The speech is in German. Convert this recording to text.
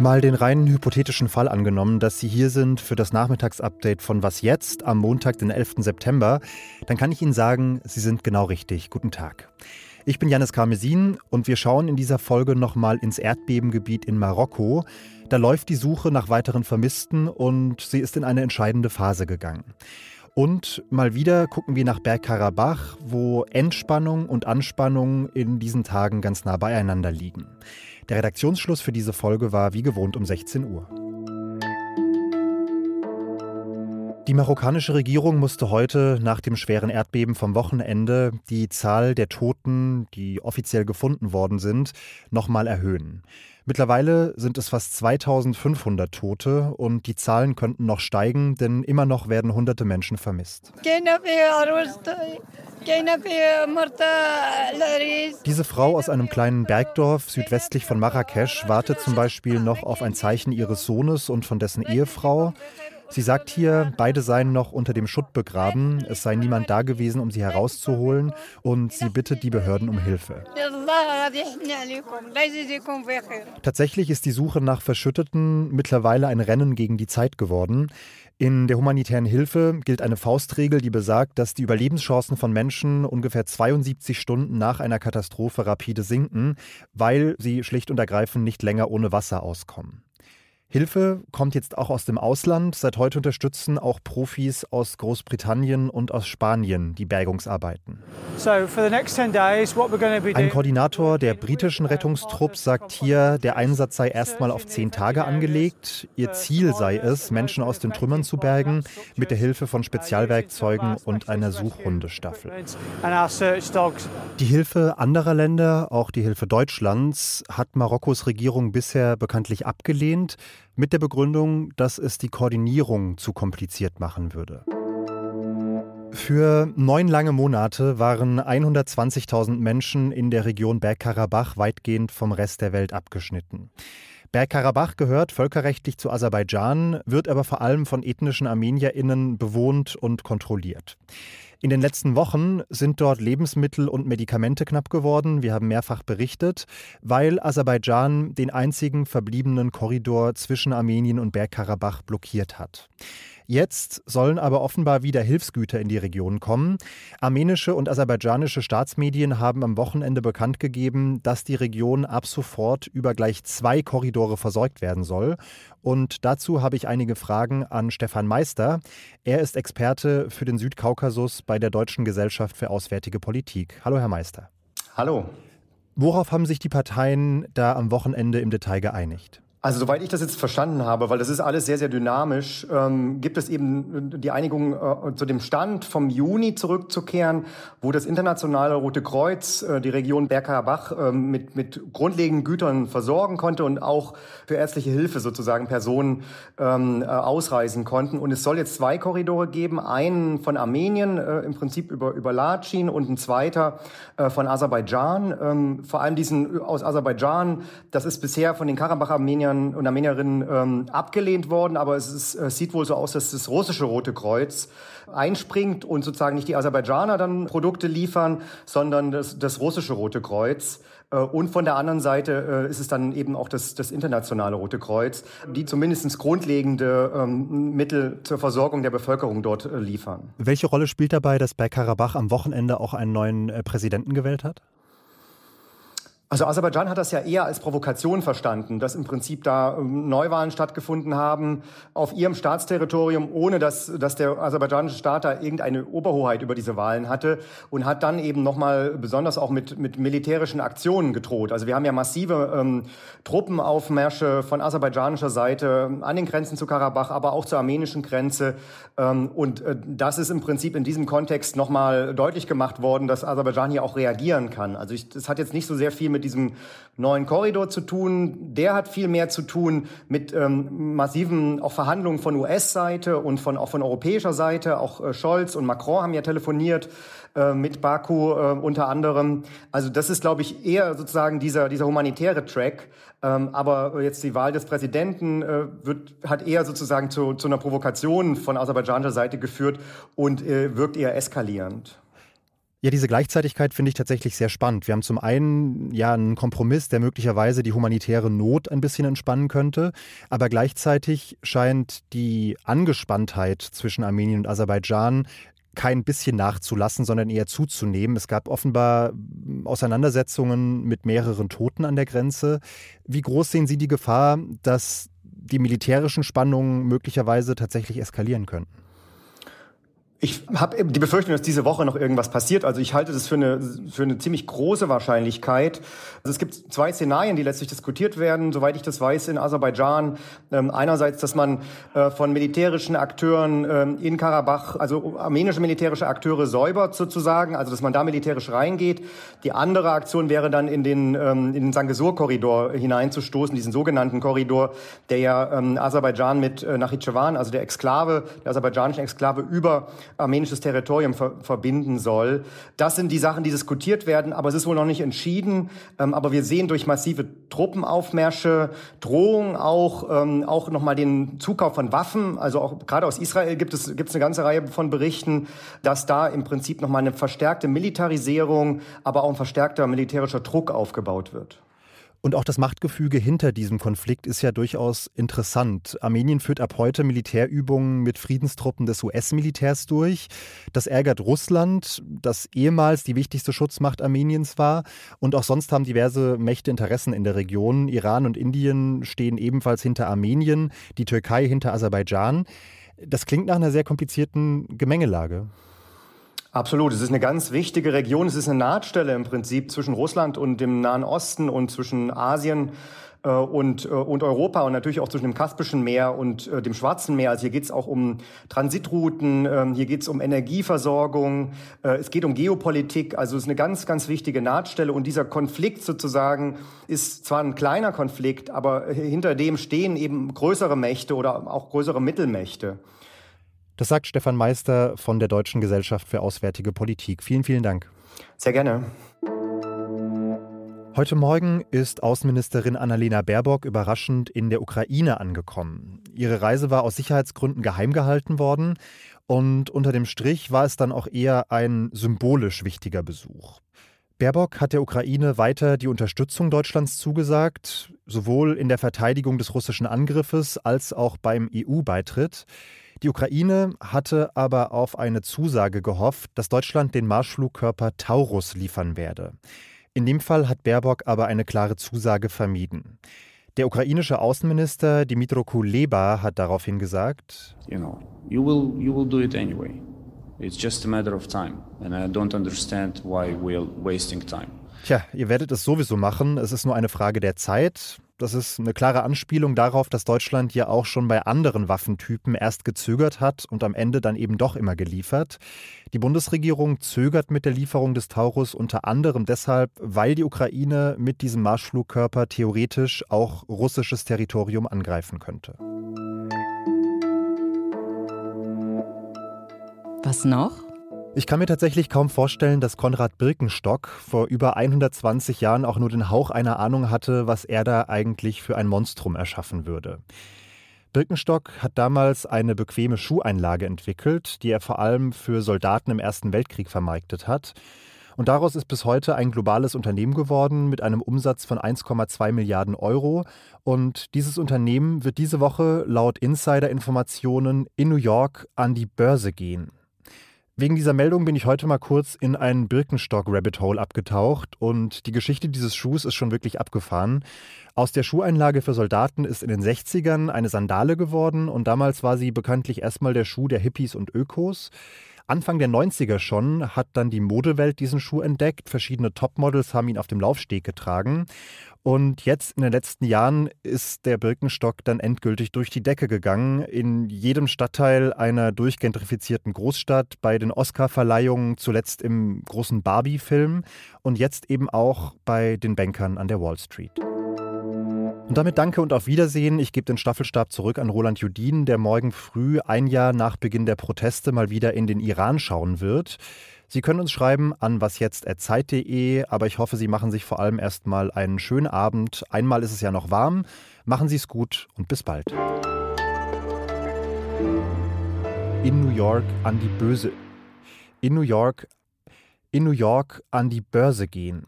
Mal den reinen hypothetischen Fall angenommen, dass Sie hier sind für das Nachmittagsupdate von Was jetzt am Montag, den 11. September, dann kann ich Ihnen sagen, Sie sind genau richtig. Guten Tag. Ich bin Janis Karmesin und wir schauen in dieser Folge nochmal ins Erdbebengebiet in Marokko. Da läuft die Suche nach weiteren Vermissten und sie ist in eine entscheidende Phase gegangen. Und mal wieder gucken wir nach Bergkarabach, wo Entspannung und Anspannung in diesen Tagen ganz nah beieinander liegen. Der Redaktionsschluss für diese Folge war wie gewohnt um 16 Uhr. Die marokkanische Regierung musste heute nach dem schweren Erdbeben vom Wochenende die Zahl der Toten, die offiziell gefunden worden sind, nochmal erhöhen. Mittlerweile sind es fast 2500 Tote und die Zahlen könnten noch steigen, denn immer noch werden hunderte Menschen vermisst. Diese Frau aus einem kleinen Bergdorf südwestlich von Marrakesch wartet zum Beispiel noch auf ein Zeichen ihres Sohnes und von dessen Ehefrau. Sie sagt hier, beide seien noch unter dem Schutt begraben, es sei niemand da gewesen, um sie herauszuholen und sie bittet die Behörden um Hilfe. Tatsächlich ist die Suche nach Verschütteten mittlerweile ein Rennen gegen die Zeit geworden. In der humanitären Hilfe gilt eine Faustregel, die besagt, dass die Überlebenschancen von Menschen ungefähr 72 Stunden nach einer Katastrophe rapide sinken, weil sie schlicht und ergreifend nicht länger ohne Wasser auskommen. Hilfe kommt jetzt auch aus dem Ausland. Seit heute unterstützen auch Profis aus Großbritannien und aus Spanien die Bergungsarbeiten. Ein Koordinator der britischen Rettungstrupps sagt hier, der Einsatz sei erstmal auf zehn Tage angelegt. Ihr Ziel sei es, Menschen aus den Trümmern zu bergen, mit der Hilfe von Spezialwerkzeugen und einer Suchhundestaffel. Die Hilfe anderer Länder, auch die Hilfe Deutschlands, hat Marokkos Regierung bisher bekanntlich abgelehnt mit der Begründung, dass es die Koordinierung zu kompliziert machen würde. Für neun lange Monate waren 120.000 Menschen in der Region Bergkarabach weitgehend vom Rest der Welt abgeschnitten. Bergkarabach gehört völkerrechtlich zu Aserbaidschan, wird aber vor allem von ethnischen Armenierinnen bewohnt und kontrolliert. In den letzten Wochen sind dort Lebensmittel und Medikamente knapp geworden. Wir haben mehrfach berichtet, weil Aserbaidschan den einzigen verbliebenen Korridor zwischen Armenien und Bergkarabach blockiert hat. Jetzt sollen aber offenbar wieder Hilfsgüter in die Region kommen. Armenische und aserbaidschanische Staatsmedien haben am Wochenende bekannt gegeben, dass die Region ab sofort über gleich zwei Korridore versorgt werden soll. Und dazu habe ich einige Fragen an Stefan Meister. Er ist Experte für den Südkaukasus bei der Deutschen Gesellschaft für Auswärtige Politik. Hallo, Herr Meister. Hallo. Worauf haben sich die Parteien da am Wochenende im Detail geeinigt? Also soweit ich das jetzt verstanden habe, weil das ist alles sehr, sehr dynamisch, ähm, gibt es eben die Einigung, äh, zu dem Stand vom Juni zurückzukehren, wo das internationale Rote Kreuz äh, die Region Bergkarabach äh, mit, mit grundlegenden Gütern versorgen konnte und auch für ärztliche Hilfe sozusagen Personen ähm, äh, ausreisen konnten. Und es soll jetzt zwei Korridore geben, einen von Armenien, äh, im Prinzip über, über Latschin und ein zweiter äh, von Aserbaidschan. Ähm, vor allem diesen aus Aserbaidschan, das ist bisher von den Karabach-Armeniern Armeniern und Armenierinnen ähm, abgelehnt worden, aber es, ist, es sieht wohl so aus, dass das russische Rote Kreuz einspringt und sozusagen nicht die Aserbaidschaner dann Produkte liefern, sondern das, das russische Rote Kreuz. Äh, und von der anderen Seite äh, ist es dann eben auch das, das internationale Rote Kreuz, die zumindest grundlegende ähm, Mittel zur Versorgung der Bevölkerung dort äh, liefern. Welche Rolle spielt dabei, dass Bergkarabach am Wochenende auch einen neuen Präsidenten gewählt hat? Also Aserbaidschan hat das ja eher als Provokation verstanden, dass im Prinzip da ähm, Neuwahlen stattgefunden haben auf ihrem Staatsterritorium, ohne dass, dass der aserbaidschanische Staat da irgendeine Oberhoheit über diese Wahlen hatte und hat dann eben nochmal besonders auch mit, mit militärischen Aktionen gedroht. Also wir haben ja massive ähm, Truppenaufmärsche von aserbaidschanischer Seite an den Grenzen zu Karabach, aber auch zur armenischen Grenze. Ähm, und äh, das ist im Prinzip in diesem Kontext nochmal deutlich gemacht worden, dass Aserbaidschan hier auch reagieren kann. Also ich, das hat jetzt nicht so sehr viel mit mit diesem neuen Korridor zu tun. Der hat viel mehr zu tun mit ähm, massiven auch Verhandlungen von US-Seite und von, auch von europäischer Seite. Auch äh, Scholz und Macron haben ja telefoniert äh, mit Baku äh, unter anderem. Also das ist, glaube ich, eher sozusagen dieser, dieser humanitäre Track. Ähm, aber jetzt die Wahl des Präsidenten äh, wird, hat eher sozusagen zu, zu einer Provokation von aserbaidschanischer Seite geführt und äh, wirkt eher eskalierend. Ja, diese Gleichzeitigkeit finde ich tatsächlich sehr spannend. Wir haben zum einen ja einen Kompromiss, der möglicherweise die humanitäre Not ein bisschen entspannen könnte, aber gleichzeitig scheint die Angespanntheit zwischen Armenien und Aserbaidschan kein bisschen nachzulassen, sondern eher zuzunehmen. Es gab offenbar Auseinandersetzungen mit mehreren Toten an der Grenze. Wie groß sehen Sie die Gefahr, dass die militärischen Spannungen möglicherweise tatsächlich eskalieren könnten? Ich habe die Befürchtung, dass diese Woche noch irgendwas passiert. Also ich halte das für eine, für eine ziemlich große Wahrscheinlichkeit. Also es gibt zwei Szenarien, die letztlich diskutiert werden, soweit ich das weiß, in Aserbaidschan. Ähm, einerseits, dass man äh, von militärischen Akteuren ähm, in Karabach, also armenische militärische Akteure säubert sozusagen, also dass man da militärisch reingeht. Die andere Aktion wäre dann in den, ähm, in den Sangesur-Korridor hineinzustoßen, diesen sogenannten Korridor, der ja ähm, Aserbaidschan mit äh, Nachitschewan, also der Exklave, der aserbaidschanischen Exklave über armenisches Territorium ver verbinden soll. Das sind die Sachen, die diskutiert werden, aber es ist wohl noch nicht entschieden. Ähm, aber wir sehen durch massive Truppenaufmärsche, Drohungen auch, ähm, auch nochmal den Zukauf von Waffen. Also auch gerade aus Israel gibt es, gibt es eine ganze Reihe von Berichten, dass da im Prinzip nochmal eine verstärkte Militarisierung, aber auch ein verstärkter militärischer Druck aufgebaut wird. Und auch das Machtgefüge hinter diesem Konflikt ist ja durchaus interessant. Armenien führt ab heute Militärübungen mit Friedenstruppen des US-Militärs durch. Das ärgert Russland, das ehemals die wichtigste Schutzmacht Armeniens war. Und auch sonst haben diverse Mächte Interessen in der Region. Iran und Indien stehen ebenfalls hinter Armenien, die Türkei hinter Aserbaidschan. Das klingt nach einer sehr komplizierten Gemengelage. Absolut. Es ist eine ganz wichtige Region. Es ist eine Nahtstelle im Prinzip zwischen Russland und dem Nahen Osten und zwischen Asien äh, und, äh, und Europa und natürlich auch zwischen dem Kaspischen Meer und äh, dem Schwarzen Meer. Also hier geht es auch um Transitrouten, ähm, hier geht es um Energieversorgung, äh, es geht um Geopolitik. Also es ist eine ganz, ganz wichtige Nahtstelle. Und dieser Konflikt sozusagen ist zwar ein kleiner Konflikt, aber hinter dem stehen eben größere Mächte oder auch größere Mittelmächte. Das sagt Stefan Meister von der Deutschen Gesellschaft für Auswärtige Politik. Vielen, vielen Dank. Sehr gerne. Heute Morgen ist Außenministerin Annalena Baerbock überraschend in der Ukraine angekommen. Ihre Reise war aus Sicherheitsgründen geheim gehalten worden und unter dem Strich war es dann auch eher ein symbolisch wichtiger Besuch. Baerbock hat der Ukraine weiter die Unterstützung Deutschlands zugesagt, sowohl in der Verteidigung des russischen Angriffes als auch beim EU-Beitritt. Die Ukraine hatte aber auf eine Zusage gehofft, dass Deutschland den Marschflugkörper Taurus liefern werde. In dem Fall hat Baerbock aber eine klare Zusage vermieden. Der ukrainische Außenminister Dimitro Kuleba hat daraufhin gesagt: You know, you will you will do it anyway. It's just a matter of time, and I don't understand why we're wasting time. Tja, ihr werdet es sowieso machen. Es ist nur eine Frage der Zeit. Das ist eine klare Anspielung darauf, dass Deutschland ja auch schon bei anderen Waffentypen erst gezögert hat und am Ende dann eben doch immer geliefert. Die Bundesregierung zögert mit der Lieferung des Taurus unter anderem deshalb, weil die Ukraine mit diesem Marschflugkörper theoretisch auch russisches Territorium angreifen könnte. Was noch? Ich kann mir tatsächlich kaum vorstellen, dass Konrad Birkenstock vor über 120 Jahren auch nur den Hauch einer Ahnung hatte, was er da eigentlich für ein Monstrum erschaffen würde. Birkenstock hat damals eine bequeme Schuheinlage entwickelt, die er vor allem für Soldaten im Ersten Weltkrieg vermarktet hat. Und daraus ist bis heute ein globales Unternehmen geworden mit einem Umsatz von 1,2 Milliarden Euro. Und dieses Unternehmen wird diese Woche laut Insider-Informationen in New York an die Börse gehen. Wegen dieser Meldung bin ich heute mal kurz in einen Birkenstock-Rabbit Hole abgetaucht und die Geschichte dieses Schuhs ist schon wirklich abgefahren. Aus der Schuheinlage für Soldaten ist in den 60ern eine Sandale geworden und damals war sie bekanntlich erstmal der Schuh der Hippies und Ökos. Anfang der 90er schon hat dann die Modewelt diesen Schuh entdeckt. Verschiedene Topmodels haben ihn auf dem Laufsteg getragen. Und jetzt in den letzten Jahren ist der Birkenstock dann endgültig durch die Decke gegangen. In jedem Stadtteil einer durchgentrifizierten Großstadt, bei den Oscar-Verleihungen, zuletzt im großen Barbie-Film und jetzt eben auch bei den Bankern an der Wall Street. Und damit danke und auf Wiedersehen. Ich gebe den Staffelstab zurück an Roland Judin, der morgen früh, ein Jahr nach Beginn der Proteste, mal wieder in den Iran schauen wird. Sie können uns schreiben an wasjetzt.zeit.de, aber ich hoffe, Sie machen sich vor allem erstmal einen schönen Abend. Einmal ist es ja noch warm. Machen Sie es gut und bis bald. In New York an die Böse. In New York in New York an die Börse gehen.